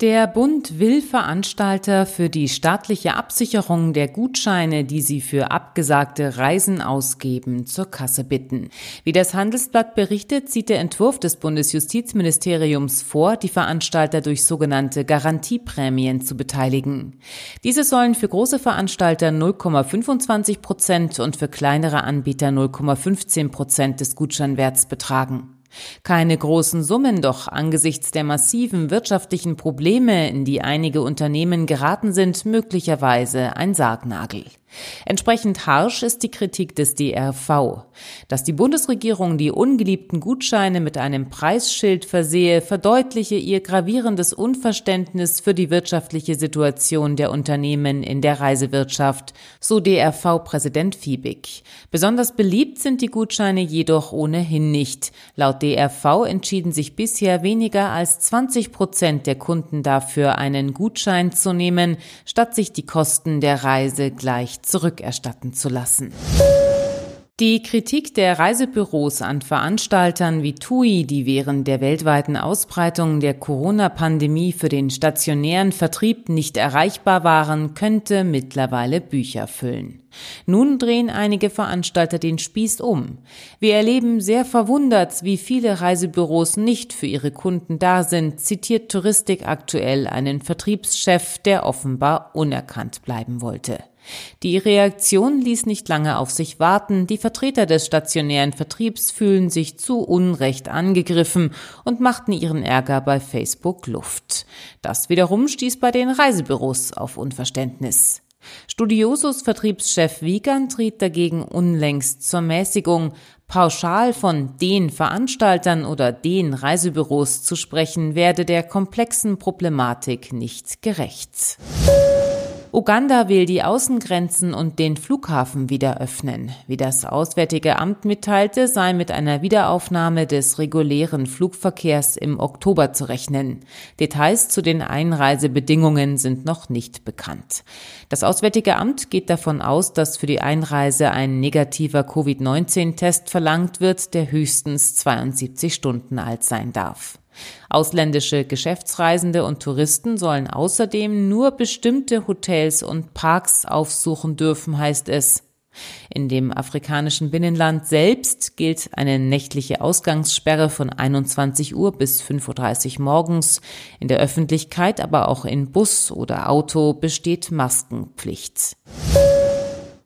Der Bund will Veranstalter für die staatliche Absicherung der Gutscheine, die sie für abgesagte Reisen ausgeben, zur Kasse bitten. Wie das Handelsblatt berichtet, sieht der Entwurf des Bundesjustizministeriums vor, die Veranstalter durch sogenannte Garantieprämien zu beteiligen. Diese sollen für große Veranstalter 0,25 Prozent und für kleinere Anbieter 0,15 Prozent des Gutscheinwerts betragen. Keine großen Summen, doch angesichts der massiven wirtschaftlichen Probleme, in die einige Unternehmen geraten sind, möglicherweise ein Sargnagel. Entsprechend harsch ist die Kritik des DRV. Dass die Bundesregierung die ungeliebten Gutscheine mit einem Preisschild versehe, verdeutliche ihr gravierendes Unverständnis für die wirtschaftliche Situation der Unternehmen in der Reisewirtschaft, so DRV-Präsident Fiebig. Besonders beliebt sind die Gutscheine jedoch ohnehin nicht. Laut DRV entschieden sich bisher weniger als 20 Prozent der Kunden dafür, einen Gutschein zu nehmen, statt sich die Kosten der Reise gleich zurückerstatten zu lassen. Die Kritik der Reisebüros an Veranstaltern wie TUI, die während der weltweiten Ausbreitung der Corona-Pandemie für den stationären Vertrieb nicht erreichbar waren, könnte mittlerweile Bücher füllen. Nun drehen einige Veranstalter den Spieß um. Wir erleben sehr verwundert, wie viele Reisebüros nicht für ihre Kunden da sind, zitiert Touristik aktuell einen Vertriebschef, der offenbar unerkannt bleiben wollte. Die Reaktion ließ nicht lange auf sich warten. Die Vertreter des stationären Vertriebs fühlen sich zu Unrecht angegriffen und machten ihren Ärger bei Facebook Luft. Das wiederum stieß bei den Reisebüros auf Unverständnis. Studiosus Vertriebschef Wiegand riet dagegen unlängst zur Mäßigung. Pauschal von den Veranstaltern oder den Reisebüros zu sprechen, werde der komplexen Problematik nicht gerecht. Uganda will die Außengrenzen und den Flughafen wieder öffnen. Wie das Auswärtige Amt mitteilte, sei mit einer Wiederaufnahme des regulären Flugverkehrs im Oktober zu rechnen. Details zu den Einreisebedingungen sind noch nicht bekannt. Das Auswärtige Amt geht davon aus, dass für die Einreise ein negativer Covid-19-Test verlangt wird, der höchstens 72 Stunden alt sein darf. Ausländische Geschäftsreisende und Touristen sollen außerdem nur bestimmte Hotels und Parks aufsuchen dürfen, heißt es. In dem afrikanischen Binnenland selbst gilt eine nächtliche Ausgangssperre von 21 Uhr bis 5.30 Uhr morgens. In der Öffentlichkeit, aber auch in Bus oder Auto besteht Maskenpflicht.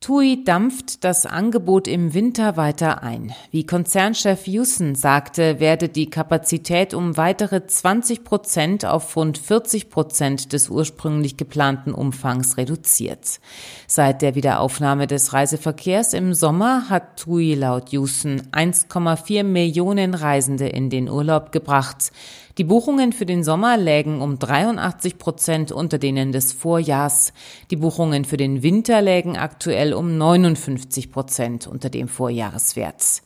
TUI dampft das Angebot im Winter weiter ein. Wie Konzernchef Houston sagte, werde die Kapazität um weitere 20 Prozent auf rund 40 Prozent des ursprünglich geplanten Umfangs reduziert. Seit der Wiederaufnahme des Reiseverkehrs im Sommer hat TUI laut Houston 1,4 Millionen Reisende in den Urlaub gebracht. Die Buchungen für den Sommer lägen um 83 Prozent unter denen des Vorjahrs. Die Buchungen für den Winter lägen aktuell um 59 Prozent unter dem Vorjahreswert.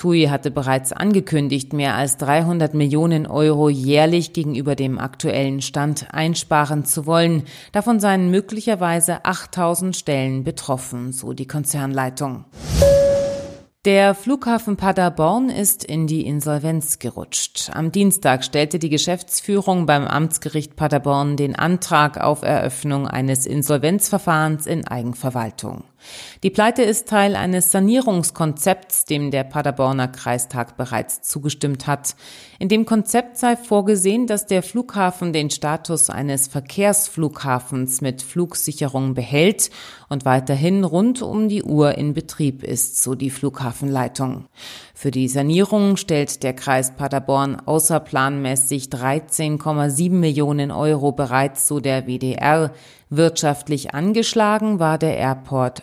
TUI hatte bereits angekündigt, mehr als 300 Millionen Euro jährlich gegenüber dem aktuellen Stand einsparen zu wollen. Davon seien möglicherweise 8000 Stellen betroffen, so die Konzernleitung. Der Flughafen Paderborn ist in die Insolvenz gerutscht. Am Dienstag stellte die Geschäftsführung beim Amtsgericht Paderborn den Antrag auf Eröffnung eines Insolvenzverfahrens in Eigenverwaltung. Die Pleite ist Teil eines Sanierungskonzepts, dem der Paderborner Kreistag bereits zugestimmt hat. In dem Konzept sei vorgesehen, dass der Flughafen den Status eines Verkehrsflughafens mit Flugsicherung behält und weiterhin rund um die Uhr in Betrieb ist, so die Flughafenleitung. Für die Sanierung stellt der Kreis Paderborn außerplanmäßig 13,7 Millionen Euro bereits, so der WDR. Wirtschaftlich angeschlagen war der Airport